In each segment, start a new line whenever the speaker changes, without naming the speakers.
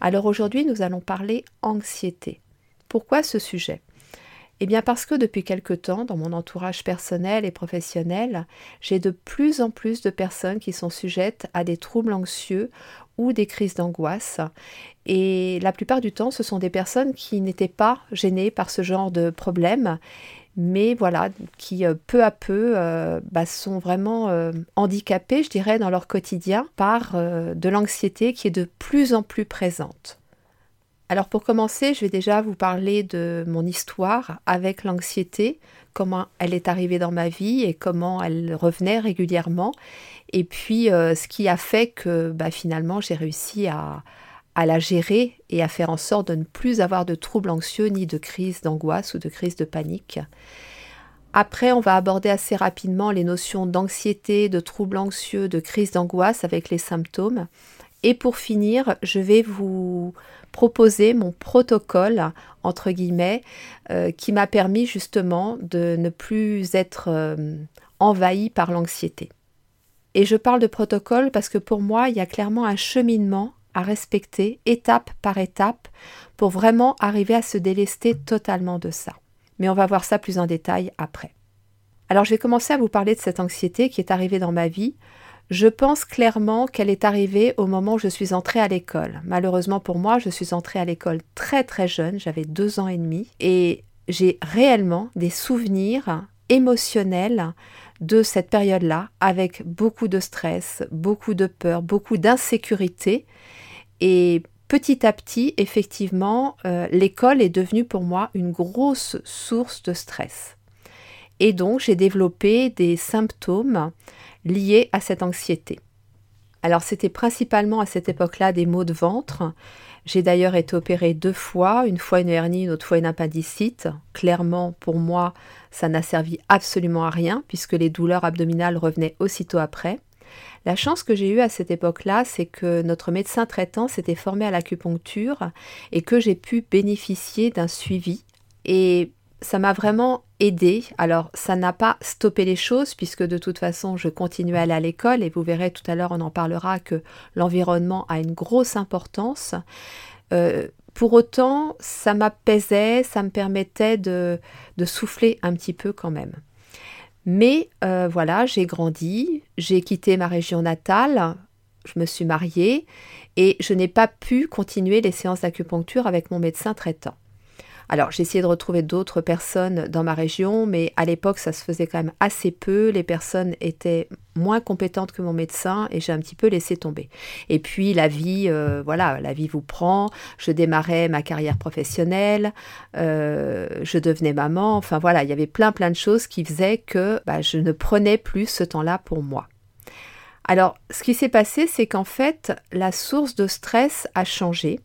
Alors aujourd'hui, nous allons parler anxiété. Pourquoi ce sujet? Eh bien parce que depuis quelque temps, dans mon entourage personnel et professionnel, j'ai de plus en plus de personnes qui sont sujettes à des troubles anxieux ou des crises d'angoisse. Et la plupart du temps, ce sont des personnes qui n'étaient pas gênées par ce genre de problème mais voilà, qui euh, peu à peu euh, bah, sont vraiment euh, handicapés, je dirais, dans leur quotidien par de l'anxiété qui est de plus en plus présente. Alors pour commencer, je vais déjà vous parler de mon histoire avec l'anxiété, comment elle est arrivée dans ma vie et comment elle revenait régulièrement, et puis ce qui a fait que bah, finalement j'ai réussi à, à la gérer et à faire en sorte de ne plus avoir de troubles anxieux ni de crise d'angoisse ou de crise de panique. Après, on va aborder assez rapidement les notions d'anxiété, de troubles anxieux, de crise d'angoisse avec les symptômes. Et pour finir, je vais vous proposer mon protocole, entre guillemets, euh, qui m'a permis justement de ne plus être euh, envahi par l'anxiété. Et je parle de protocole parce que pour moi, il y a clairement un cheminement à respecter étape par étape pour vraiment arriver à se délester totalement de ça. Mais on va voir ça plus en détail après. Alors je vais commencer à vous parler de cette anxiété qui est arrivée dans ma vie. Je pense clairement qu'elle est arrivée au moment où je suis entrée à l'école. Malheureusement pour moi, je suis entrée à l'école très très jeune, j'avais deux ans et demi, et j'ai réellement des souvenirs émotionnels de cette période-là, avec beaucoup de stress, beaucoup de peur, beaucoup d'insécurité, et petit à petit, effectivement, euh, l'école est devenue pour moi une grosse source de stress. Et donc, j'ai développé des symptômes liés à cette anxiété. Alors, c'était principalement à cette époque-là des maux de ventre. J'ai d'ailleurs été opérée deux fois, une fois une hernie, une autre fois une appendicite. Clairement, pour moi, ça n'a servi absolument à rien puisque les douleurs abdominales revenaient aussitôt après. La chance que j'ai eue à cette époque-là, c'est que notre médecin traitant s'était formé à l'acupuncture et que j'ai pu bénéficier d'un suivi. Et ça m'a vraiment aidé. Alors, ça n'a pas stoppé les choses puisque de toute façon, je continuais à aller à l'école et vous verrez tout à l'heure, on en parlera que l'environnement a une grosse importance. Euh, pour autant, ça m'apaisait, ça me permettait de souffler un petit peu quand même. Mais euh, voilà, j'ai grandi, j'ai quitté ma région natale, je me suis mariée et je n'ai pas pu continuer les séances d'acupuncture avec mon médecin traitant. Alors j'ai essayé de retrouver d'autres personnes dans ma région, mais à l'époque ça se faisait quand même assez peu. Les personnes étaient moins compétentes que mon médecin et j'ai un petit peu laissé tomber. Et puis la vie, euh, voilà, la vie vous prend. Je démarrais ma carrière professionnelle, euh, je devenais maman. Enfin voilà, il y avait plein plein de choses qui faisaient que bah, je ne prenais plus ce temps-là pour moi. Alors, ce qui s'est passé, c'est qu'en fait, la source de stress a changé.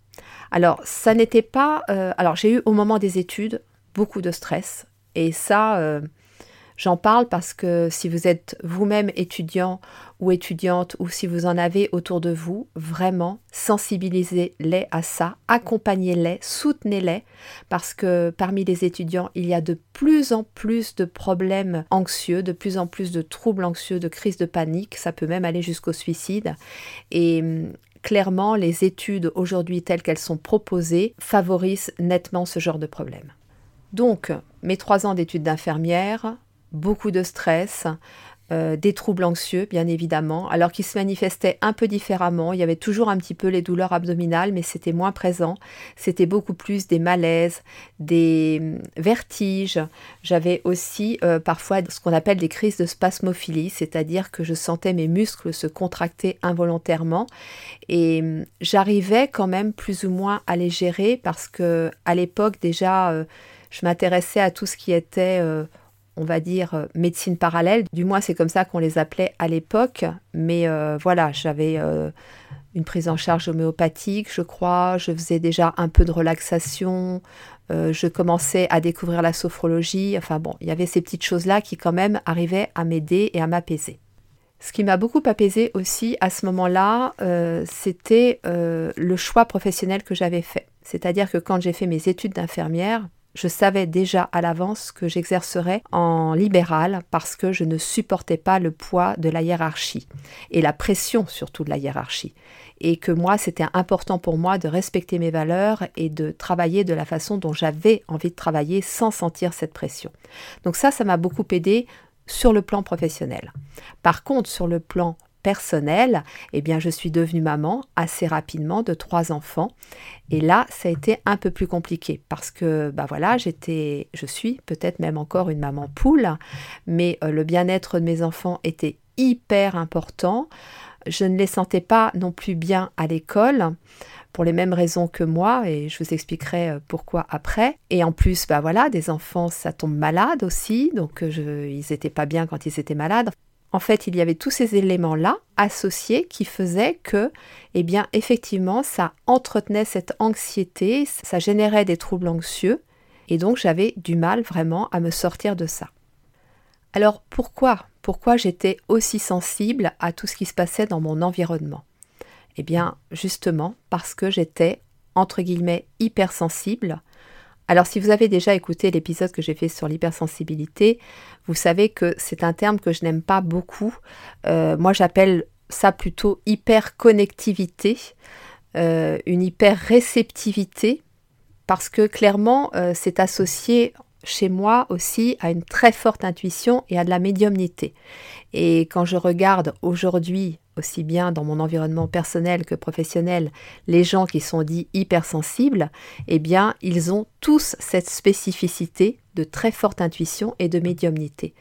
Alors, ça n'était pas... Euh, alors, j'ai eu au moment des études beaucoup de stress. Et ça, euh, j'en parle parce que si vous êtes vous-même étudiant ou étudiante ou si vous en avez autour de vous, vraiment, sensibilisez-les à ça, accompagnez-les, soutenez-les, parce que parmi les étudiants, il y a de plus en plus de problèmes anxieux, de plus en plus de troubles anxieux, de crises de panique, ça peut même aller jusqu'au suicide. Et clairement, les études aujourd'hui telles qu'elles sont proposées favorisent nettement ce genre de problème. Donc, mes trois ans d'études d'infirmière, beaucoup de stress, euh, des troubles anxieux, bien évidemment, alors qu'ils se manifestaient un peu différemment. Il y avait toujours un petit peu les douleurs abdominales, mais c'était moins présent. C'était beaucoup plus des malaises, des hum, vertiges. J'avais aussi euh, parfois ce qu'on appelle des crises de spasmophilie, c'est-à-dire que je sentais mes muscles se contracter involontairement. Et hum, j'arrivais quand même plus ou moins à les gérer parce que à l'époque déjà, euh, je m'intéressais à tout ce qui était on va dire, euh, médecine parallèle. Du moins, c'est comme ça qu'on les appelait à l'époque. Mais euh, voilà, j'avais euh, une prise en charge homéopathique, je crois. Je faisais déjà un peu de relaxation. Je commençais à découvrir la sophrologie. Enfin bon, il y avait ces petites choses-là qui quand même arrivaient à m'aider et à m'apaiser. Ce qui m'a beaucoup apaisé aussi à ce moment-là, c'était le choix professionnel que j'avais fait. C'est-à-dire que quand j'ai fait mes études d'infirmière, je savais déjà à l'avance que j'exercerais en libéral parce que je ne supportais pas le poids de la hiérarchie et la pression surtout de la hiérarchie. Et que moi, c'était important pour moi de respecter mes valeurs et de travailler de la façon dont j'avais envie de travailler sans sentir cette pression. Donc ça, ça m'a beaucoup aidé sur le plan professionnel. Par contre, sur le plan personnel, eh bien, je suis devenue maman assez rapidement de trois enfants. Et là, ça a été un peu plus compliqué parce que, bah voilà, j'étais, je suis peut-être même encore une maman poule, mais euh, le bien-être de mes enfants était hyper important. Je ne les sentais pas non plus bien à l'école pour les mêmes raisons que moi, et je vous expliquerai euh, pourquoi après. Et en plus, bah voilà, des enfants, ça tombe malade aussi, donc euh, je, ils n'étaient pas bien quand ils étaient malades. En fait, il y avait tous ces éléments-là associés qui faisaient que, eh bien, effectivement, ça entretenait cette anxiété, ça générait des troubles anxieux, et donc j'avais du mal vraiment à me sortir de ça. Alors pourquoi Pourquoi j'étais aussi sensible à tout ce qui se passait dans mon environnement? Eh bien, justement parce que j'étais, entre guillemets, hypersensible alors si vous avez déjà écouté l'épisode que j'ai fait sur l'hypersensibilité, vous savez que c'est un terme que je n'aime pas beaucoup. Euh, moi j'appelle ça plutôt hyperconnectivité, euh, une hyper-réceptivité, parce que clairement euh, c'est associé chez moi aussi à une très forte intuition et à de la médiumnité. Et quand je regarde aujourd'hui aussi bien dans mon environnement personnel que professionnel, les gens qui sont dits hypersensibles, eh bien, ils ont tous cette spécificité de très forte intuition et de médiumnité.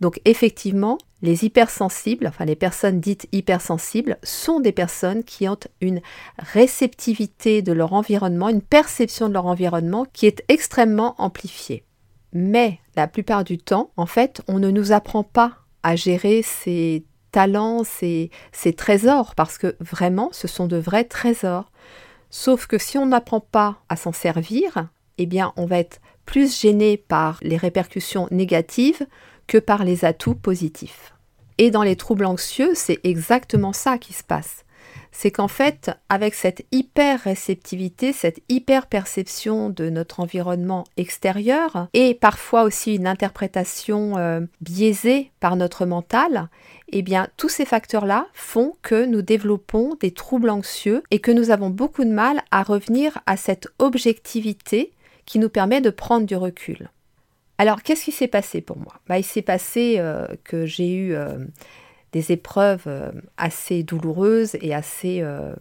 Donc effectivement, les hypersensibles, enfin les personnes dites hypersensibles, sont des personnes qui ont une réceptivité de leur environnement, une perception de leur environnement qui est extrêmement amplifiée. Mais la plupart du temps, en fait, on ne nous apprend pas à gérer ces talents, ces, trésors, parce que vraiment, ce sont de vrais trésors. Sauf que si on n'apprend pas à s'en servir, eh bien, on va être plus gêné par les répercussions négatives que par les atouts positifs. Et dans les troubles anxieux, c'est exactement ça qui se passe c'est qu'en fait, avec cette hyper réceptivité, cette hyper perception de notre environnement extérieur, et parfois aussi une interprétation euh, biaisée par notre mental, eh bien, tous ces facteurs-là font que nous développons des troubles anxieux et que nous avons beaucoup de mal à revenir à cette objectivité qui nous permet de prendre du recul. Alors, qu'est-ce qui s'est passé pour moi? Bah, Il s'est passé euh, que j'ai eu euh, des épreuves euh, assez douloureuses et assez euh,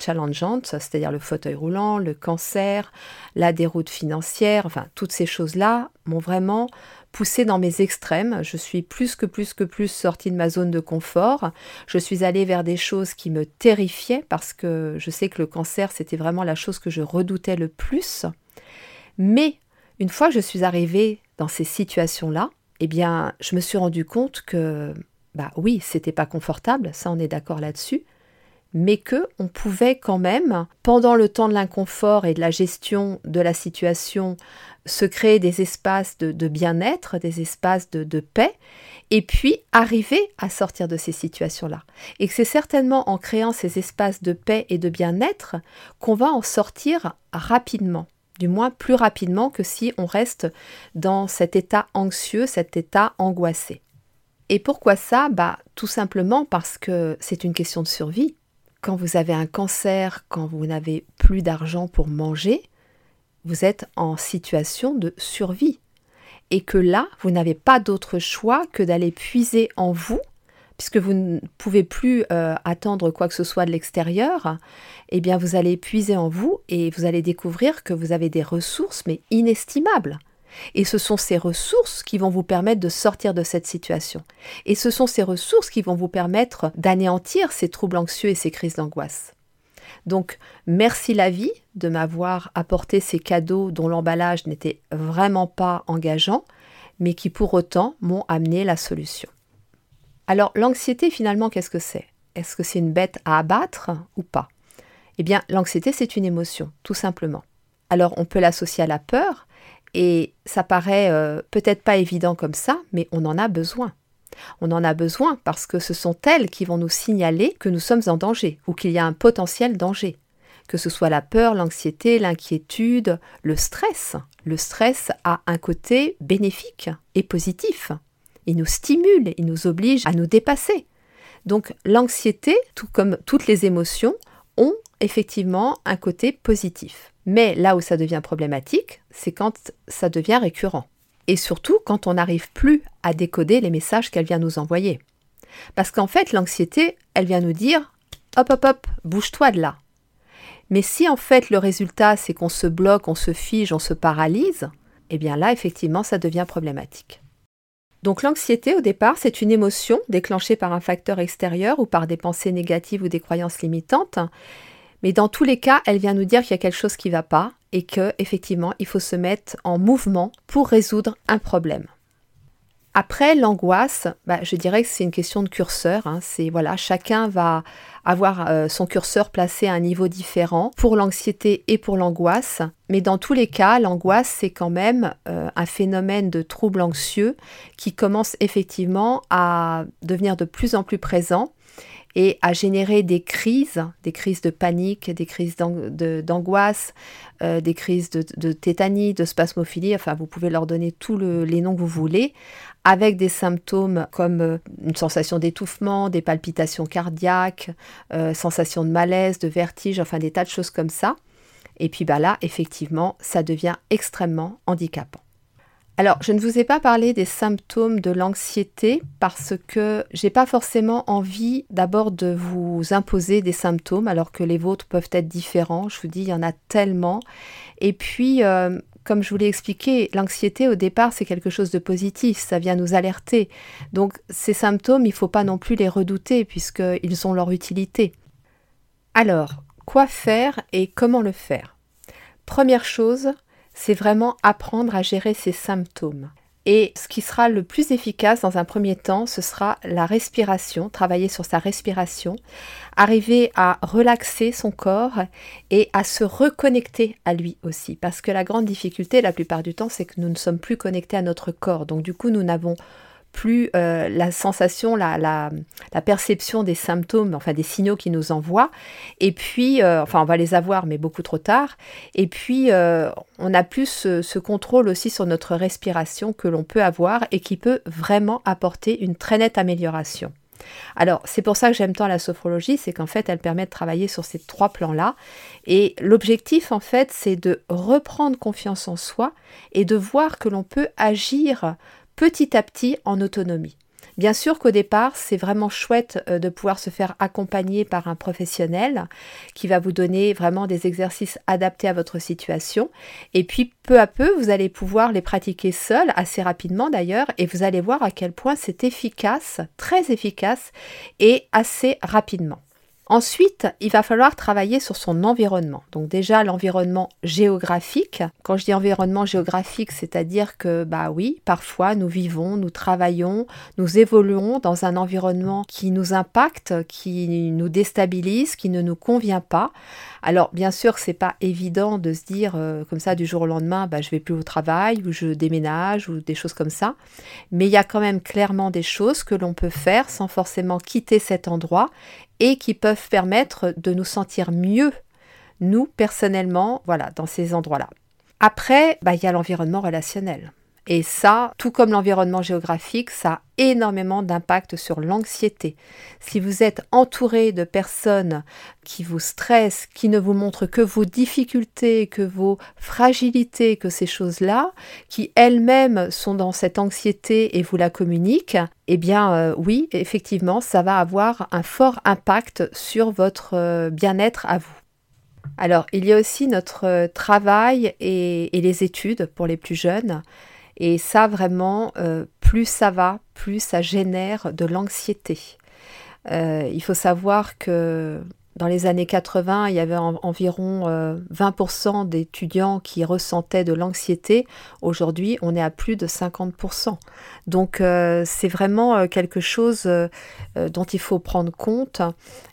challengeantes, c'est-à-dire le fauteuil roulant, le cancer, la déroute financière, enfin toutes ces choses-là m'ont vraiment poussé dans mes extrêmes. Je suis plus que plus que plus sortie de ma zone de confort. Je suis allée vers des choses qui me terrifiaient parce que je sais que le cancer, c'était vraiment la chose que je redoutais le plus. Mais une fois que je suis arrivée dans ces situations-là, eh bien, je me suis rendu compte que bah oui, c'était pas confortable, ça on est d'accord là-dessus, mais que on pouvait quand même, pendant le temps de l'inconfort et de la gestion de la situation, se créer des espaces de, bien-être, des espaces de, de, paix, et puis arriver à sortir de ces situations-là. Et que c'est certainement en créant ces espaces de paix et de bien-être qu'on va en sortir rapidement, du moins plus rapidement que si on reste dans cet état anxieux, cet état angoissé. Et pourquoi ça? Bah tout simplement parce que c'est une question de survie. Quand vous avez un cancer, quand vous n'avez plus d'argent pour manger, vous êtes en situation de survie. Et que là, vous n'avez pas d'autre choix que d'aller puiser en vous, puisque vous ne pouvez plus euh, attendre quoi que ce soit de l'extérieur, eh bien vous allez puiser en vous et vous allez découvrir que vous avez des ressources, mais inestimables. Et ce sont ces ressources qui vont vous permettre de sortir de cette situation. Et ce sont ces ressources qui vont vous permettre d'anéantir ces troubles anxieux et ces crises d'angoisse. Donc, merci la vie de m'avoir apporté ces cadeaux dont l'emballage n'était vraiment pas engageant, mais qui pour autant m'ont amené la solution. Alors, l'anxiété, finalement, qu'est-ce que c'est? Est-ce que c'est une bête à abattre ou pas? Eh bien, l'anxiété, c'est une émotion, tout simplement. Alors, on peut l'associer à la peur, et ça paraît euh, peut-être pas évident comme ça, mais on en a besoin. On en a besoin parce que ce sont elles qui vont nous signaler que nous sommes en danger ou qu'il y a un potentiel danger. Que ce soit la peur, l'anxiété, l'inquiétude, le stress. Le stress a un côté bénéfique et positif. Il nous stimule, il nous oblige à nous dépasser. Donc l'anxiété, tout comme toutes les émotions, ont effectivement un côté positif. Mais là où ça devient problématique, c'est quand ça devient récurrent. Et surtout quand on n'arrive plus à décoder les messages qu'elle vient nous envoyer. Parce qu'en fait, l'anxiété, elle vient nous dire hop, hop, hop, bouge-toi de là. Mais si en fait le résultat, c'est qu'on se bloque, on se fige, on se paralyse, eh bien là, effectivement, ça devient problématique. Donc l'anxiété, au départ, c'est une émotion déclenchée par un facteur extérieur ou par des pensées négatives ou des croyances limitantes. Mais dans tous les cas, elle vient nous dire qu'il y a quelque chose qui ne va pas et que effectivement, il faut se mettre en mouvement pour résoudre un problème. Après l'angoisse, bah, je dirais que c'est une question de curseur. Hein. C'est voilà, chacun va avoir euh, son curseur placé à un niveau différent pour l'anxiété et pour l'angoisse. Mais dans tous les cas, l'angoisse c'est quand même euh, un phénomène de trouble anxieux qui commence effectivement à devenir de plus en plus présent et à générer des crises, des crises de panique, des crises d'angoisse, euh, des crises de, tétanie, de spasmophilie, enfin vous pouvez leur donner tous les noms que vous voulez, avec des symptômes comme euh, une sensation d'étouffement, des palpitations cardiaques, euh, sensation de malaise, de vertige, enfin des tas de choses comme ça. Et puis bah là, effectivement, ça devient extrêmement handicapant. Alors, je ne vous ai pas parlé des symptômes de l'anxiété parce que j'ai pas forcément envie d'abord de vous imposer des symptômes alors que les vôtres peuvent être différents. Je vous dis, il y en a tellement. Et puis, euh, comme je vous l'ai expliqué, l'anxiété au départ c'est quelque chose de positif, ça vient nous alerter. Donc ces symptômes, il ne faut pas non plus les redouter puisqu'ils ont leur utilité. Alors, quoi faire et comment le faire? Première chose, c'est vraiment apprendre à gérer ses symptômes. Et ce qui sera le plus efficace dans un premier temps, ce sera la respiration, travailler sur sa respiration, arriver à relaxer son corps et à se reconnecter à lui aussi. Parce que la grande difficulté, la plupart du temps, c'est que nous ne sommes plus connectés à notre corps. Donc du coup, nous n'avons plus euh, la sensation, la, la, perception des symptômes, enfin des signaux qui nous envoient. Et puis, euh, enfin, on va les avoir, mais beaucoup trop tard. Et puis, euh, on a plus ce, contrôle aussi sur notre respiration que l'on peut avoir et qui peut vraiment apporter une très nette amélioration. Alors, c'est pour ça que j'aime tant la sophrologie, c'est qu'en fait, elle permet de travailler sur ces trois plans-là. Et l'objectif, en fait, c'est de reprendre confiance en soi et de voir que l'on peut agir petit à petit en autonomie. Bien sûr qu'au départ, c'est vraiment chouette euh, de pouvoir se faire accompagner par un professionnel qui va vous donner vraiment des exercices adaptés à votre situation. Et puis peu à peu, vous allez pouvoir les pratiquer seul, assez rapidement d'ailleurs, et vous allez voir à quel point c'est efficace, très efficace et assez rapidement. Ensuite, il va falloir travailler sur son environnement. Donc déjà l'environnement géographique. Quand je dis environnement géographique, c'est-à-dire que bah oui, parfois nous vivons, nous travaillons, nous évoluons dans un environnement qui nous impacte, qui nous déstabilise, qui ne nous convient pas. Alors bien sûr, c'est pas évident de se dire euh, comme ça du jour au lendemain, bah, je vais plus au travail ou je déménage ou des choses comme ça. Mais il y a quand même clairement des choses que l'on peut faire sans forcément quitter cet endroit et qui peuvent permettre de nous sentir mieux, nous personnellement, voilà, dans ces endroits-là. Après, bah, il y a l'environnement relationnel. Et ça, tout comme l'environnement géographique, ça a énormément d'impact sur l'anxiété. Si vous êtes entouré de personnes qui vous stressent, qui ne vous montrent que vos difficultés, que vos fragilités, que ces choses-là, qui elles-mêmes sont dans cette anxiété et vous la communiquent, eh bien euh, oui, effectivement, ça va avoir un fort impact sur votre euh, bien-être à vous. Alors, il y a aussi notre euh, travail et, et les études pour les plus jeunes. Et ça, vraiment, euh, plus ça va, plus ça génère de l'anxiété. Euh, il faut savoir que Dans les années 80, il y avait environ 20% euh, d'étudiants qui ressentaient de l'anxiété. Aujourd'hui, on est à plus de 50%. Donc, c'est vraiment quelque chose dont il faut prendre compte.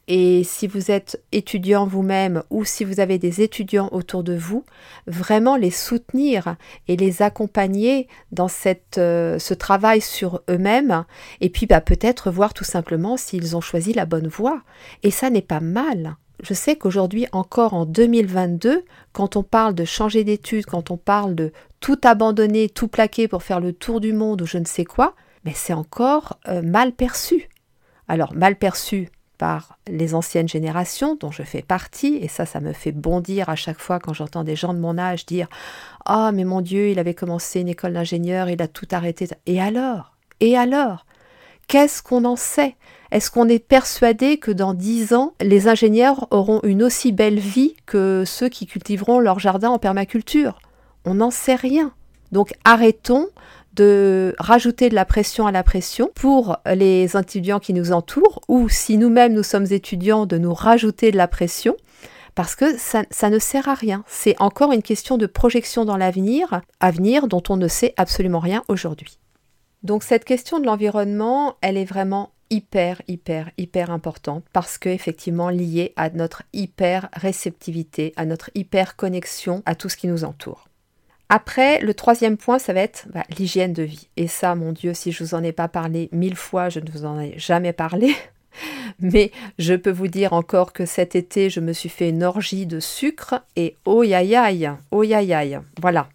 Et si vous êtes étudiant vous-même ou si vous avez des étudiants autour de vous, vraiment les soutenir et les accompagner dans cette, ce travail sur eux-mêmes. Et puis, bah, peut-être voir tout simplement s'ils ont choisi la bonne voie. Et ça n'est pas mal je sais qu'aujourd'hui, encore en 2022, quand on parle de changer d'études, quand on parle de tout abandonner, tout plaquer pour faire le tour du monde ou je ne sais quoi, mais c'est encore euh, mal perçu. Alors, mal perçu par les anciennes générations dont je fais partie, et ça, ça me fait bondir à chaque fois quand j'entends des gens de mon âge dire Ah, mais mon Dieu, il avait commencé une école d'ingénieur, il a tout arrêté. Et alors? Et alors? Qu'est-ce qu'on en sait? Est-ce qu'on est persuadé que dans dix ans, les ingénieurs auront une aussi belle vie que ceux qui cultiveront leur jardin en permaculture? On n'en sait rien. Donc arrêtons de rajouter de la pression à la pression pour les étudiants qui nous entourent, ou si nous-mêmes nous sommes étudiants, de nous rajouter de la pression, parce que ça, ne sert à rien. C'est encore une question de projection dans l'avenir, avenir dont on ne sait absolument rien aujourd'hui. Donc cette question de l'environnement, elle est vraiment hyper, hyper, hyper importante parce qu'effectivement liée à notre hyper réceptivité, à notre hyper connexion à tout ce qui nous entoure. Après, le troisième point, ça va être bah, l'hygiène de vie. Et ça, mon Dieu, si je vous en ai pas parlé mille fois, je ne vous en ai jamais parlé. Mais je peux vous dire encore que cet été, je me suis fait une orgie de sucre et oh aïe aïe, oh aïe aïe. Voilà.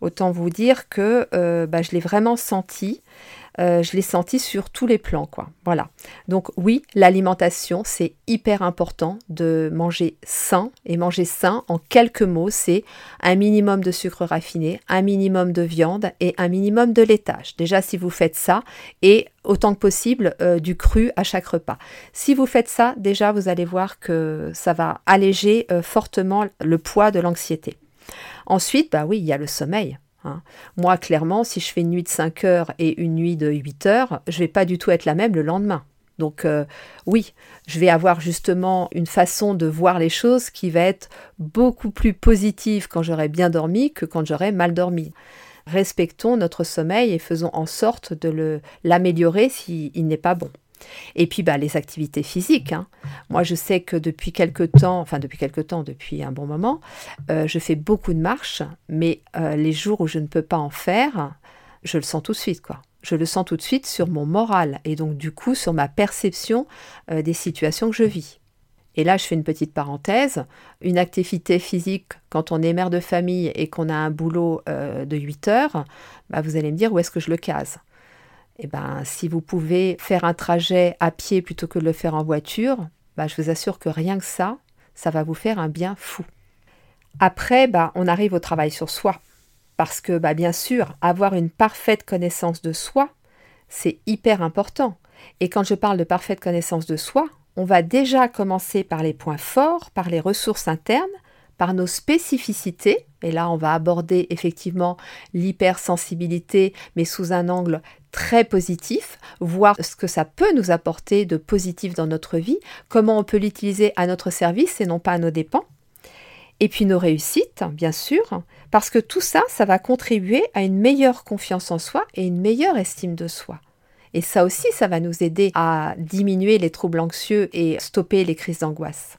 Autant vous dire que euh, bah, je l'ai vraiment senti. Euh, je l'ai senti sur tous les plans, quoi. Voilà. Donc oui, l'alimentation, c'est hyper important de manger sain. Et manger sain, en quelques mots, c'est un minimum de sucre raffiné, un minimum de viande et un minimum de laitage. Déjà, si vous faites ça, et autant que possible euh, du cru à chaque repas. Si vous faites ça, déjà, vous allez voir que ça va alléger euh, fortement le poids de l'anxiété. Ensuite, bah oui, il y a le sommeil. Hein. Moi, clairement, si je fais une nuit de 5 heures et une nuit de 8 heures, je vais pas du tout être la même le lendemain. Donc euh, oui, je vais avoir justement une façon de voir les choses qui va être beaucoup plus positive quand j'aurai bien dormi que quand j'aurai mal dormi. Respectons notre sommeil et faisons en sorte de l'améliorer s'il n'est pas bon. Et puis bah, les activités physiques. Hein. Moi, je sais que depuis quelque temps, enfin depuis quelque temps, depuis un bon moment, euh, je fais beaucoup de marches, mais euh, les jours où je ne peux pas en faire, je le sens tout de suite, quoi. Je le sens tout de suite sur mon moral et donc du coup sur ma perception euh, des situations que je vis. Et là, je fais une petite parenthèse. Une activité physique, quand on est mère de famille et qu'on a un boulot de 8 heures, bah, vous allez me dire où est-ce que je le case eh ben, si vous pouvez faire un trajet à pied plutôt que de le faire en voiture, bah, je vous assure que rien que ça, ça va vous faire un bien fou. Après, bah, on arrive au travail sur soi. Parce que, bah, bien sûr, avoir une parfaite connaissance de soi, c'est hyper important. Et quand je parle de parfaite connaissance de soi, on va déjà commencer par les points forts, par les ressources internes, par nos spécificités, et là on va aborder effectivement l'hypersensibilité, mais sous un angle très positif, voir ce que ça peut nous apporter de positif dans notre vie, comment on peut l'utiliser à notre service et non pas à nos dépens. Et puis nos réussites, bien sûr, parce que tout ça, ça va contribuer à une meilleure confiance en soi et une meilleure estime de soi. Et ça aussi, ça va nous aider à diminuer les troubles anxieux et stopper les crises d'angoisse.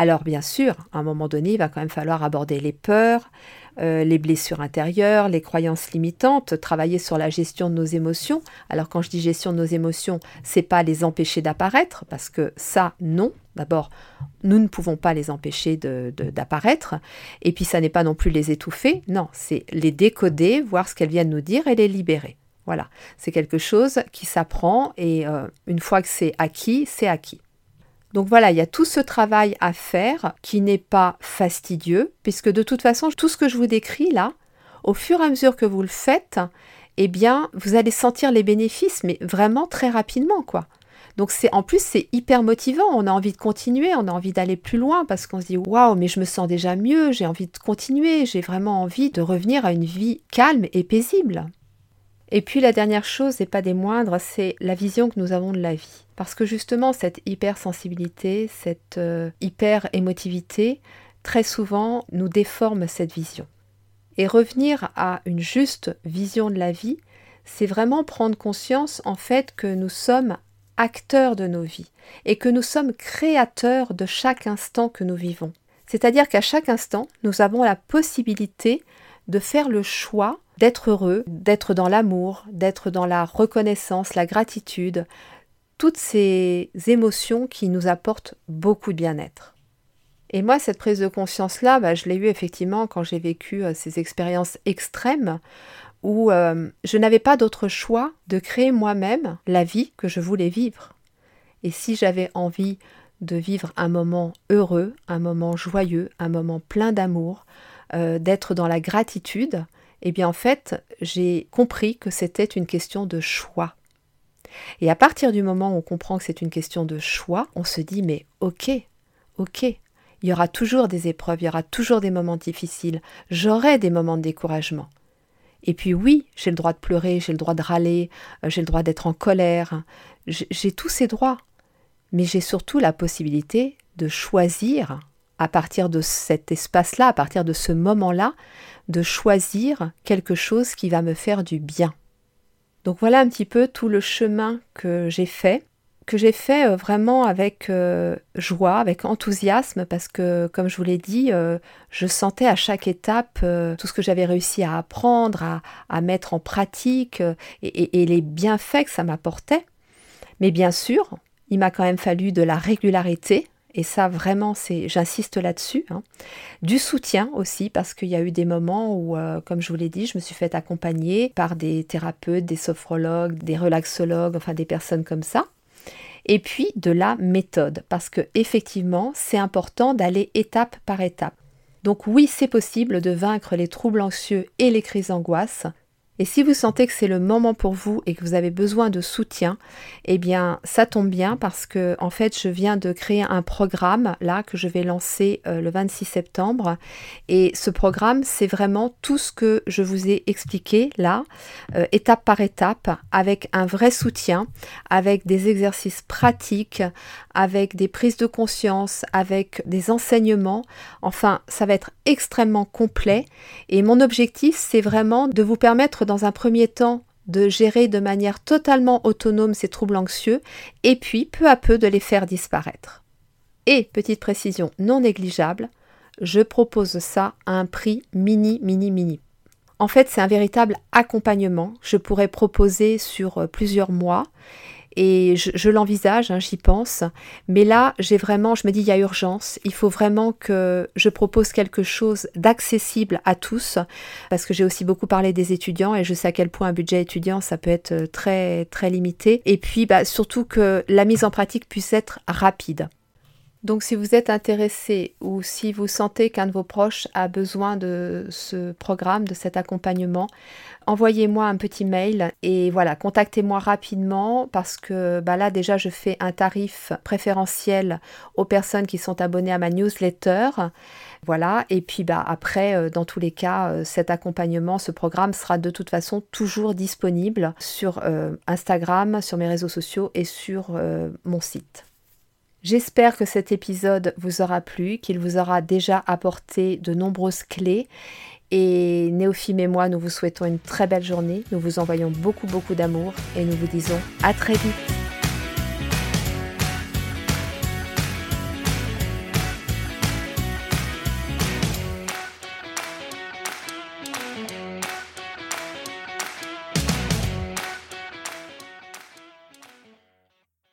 Alors bien sûr, à un moment donné, il va quand même falloir aborder les peurs, euh, les blessures intérieures, les croyances limitantes, travailler sur la gestion de nos émotions. Alors quand je dis gestion de nos émotions, c'est pas les empêcher d'apparaître, parce que ça, non. D'abord, nous ne pouvons pas les empêcher d'apparaître, et puis ça n'est pas non plus les étouffer, non, c'est les décoder, voir ce qu'elles viennent nous dire et les libérer. Voilà, c'est quelque chose qui s'apprend et euh, une fois que c'est acquis, c'est acquis. Donc voilà, il y a tout ce travail à faire qui n'est pas fastidieux, puisque de toute façon, tout ce que je vous décris là, au fur et à mesure que vous le faites, eh bien, vous allez sentir les bénéfices, mais vraiment très rapidement, quoi. Donc c'est en plus c'est hyper motivant, on a envie de continuer, on a envie d'aller plus loin parce qu'on se dit waouh, mais je me sens déjà mieux, j'ai envie de continuer, j'ai vraiment envie de revenir à une vie calme et paisible. Et puis la dernière chose, et pas des moindres, c'est la vision que nous avons de la vie. Parce que justement, cette hypersensibilité, cette euh, hyper-émotivité, très souvent nous déforme cette vision. Et revenir à une juste vision de la vie, c'est vraiment prendre conscience en fait que nous sommes acteurs de nos vies et que nous sommes créateurs de chaque instant que nous vivons. C'est-à-dire qu'à chaque instant, nous avons la possibilité de faire le choix d'être heureux, d'être dans l'amour, d'être dans la reconnaissance, la gratitude, toutes ces émotions qui nous apportent beaucoup de bien-être. Et moi, cette prise de conscience-là, bah, je l'ai eue effectivement quand j'ai vécu euh, ces expériences extrêmes où euh, je n'avais pas d'autre choix de créer moi-même la vie que je voulais vivre. Et si j'avais envie de vivre un moment heureux, un moment joyeux, un moment plein d'amour, euh, d'être dans la gratitude, eh bien en fait, j'ai compris que c'était une question de choix. Et à partir du moment où on comprend que c'est une question de choix, on se dit mais ok, ok, il y aura toujours des épreuves, il y aura toujours des moments difficiles, j'aurai des moments de découragement. Et puis oui, j'ai le droit de pleurer, j'ai le droit de râler, euh, j'ai le droit d'être en colère, j'ai tous ces droits. Mais j'ai surtout la possibilité de choisir, à partir de cet espace-là, à partir de ce moment-là, de choisir quelque chose qui va me faire du bien. Donc voilà un petit peu tout le chemin que j'ai fait que j'ai fait euh, vraiment avec euh, joie, avec enthousiasme, parce que, comme je vous l'ai dit, euh, je sentais à chaque étape tout ce que j'avais réussi à apprendre, à, mettre en pratique, et, les bienfaits que ça m'apportait. Mais bien sûr, il m'a quand même fallu de la régularité, et ça vraiment, c'est, j'insiste là-dessus. Hein. Du soutien aussi, parce qu'il y a eu des moments où, comme je vous l'ai dit, je me suis fait accompagner par des thérapeutes, des sophrologues, des relaxologues, enfin des personnes comme ça et puis de la méthode, parce que effectivement, c'est important d'aller étape par étape. Donc oui, c'est possible de vaincre les troubles anxieux et les crises d'angoisse, et si vous sentez que c'est le moment pour vous et que vous avez besoin de soutien, eh bien, ça tombe bien parce que, en fait, je viens de créer un programme là que je vais lancer euh, le 26 septembre. Et ce programme, c'est vraiment tout ce que je vous ai expliqué là, euh, étape par étape, avec un vrai soutien, avec des exercices pratiques, avec des prises de conscience, avec des enseignements. Enfin, ça va être extrêmement complet. Et mon objectif, c'est vraiment de vous permettre dans un premier temps de gérer de manière totalement autonome ces troubles anxieux et puis peu à peu de les faire disparaître. Et, petite précision non négligeable, je propose ça à un prix mini, mini, mini. En fait, c'est un véritable accompagnement. Je pourrais proposer sur euh, plusieurs mois et je, l'envisage, hein, j'y pense. Mais là, j'ai vraiment, je me dis, il y a urgence. Il faut vraiment que je propose quelque chose d'accessible à tous, parce que j'ai aussi beaucoup parlé des étudiants et je sais à quel point un budget étudiant, ça peut être euh, très très limité. Et puis, bah, surtout que la mise en pratique puisse être rapide. Donc si vous êtes intéressé ou si vous sentez qu'un de vos proches a besoin de ce programme, de cet accompagnement, envoyez-moi un petit mail et voilà, contactez-moi rapidement parce que bah là déjà je fais un tarif préférentiel aux personnes qui sont abonnées à ma newsletter. Voilà, et puis bah après, euh, dans tous les cas, euh, cet accompagnement, ce programme sera de toute façon toujours disponible sur euh, Instagram, sur mes réseaux sociaux et sur mon site. J'espère que cet épisode vous aura plu, qu'il vous aura déjà apporté de nombreuses clés. Et Néophime et moi, nous vous souhaitons une très belle journée. Nous vous envoyons beaucoup, beaucoup d'amour et nous vous disons à très vite.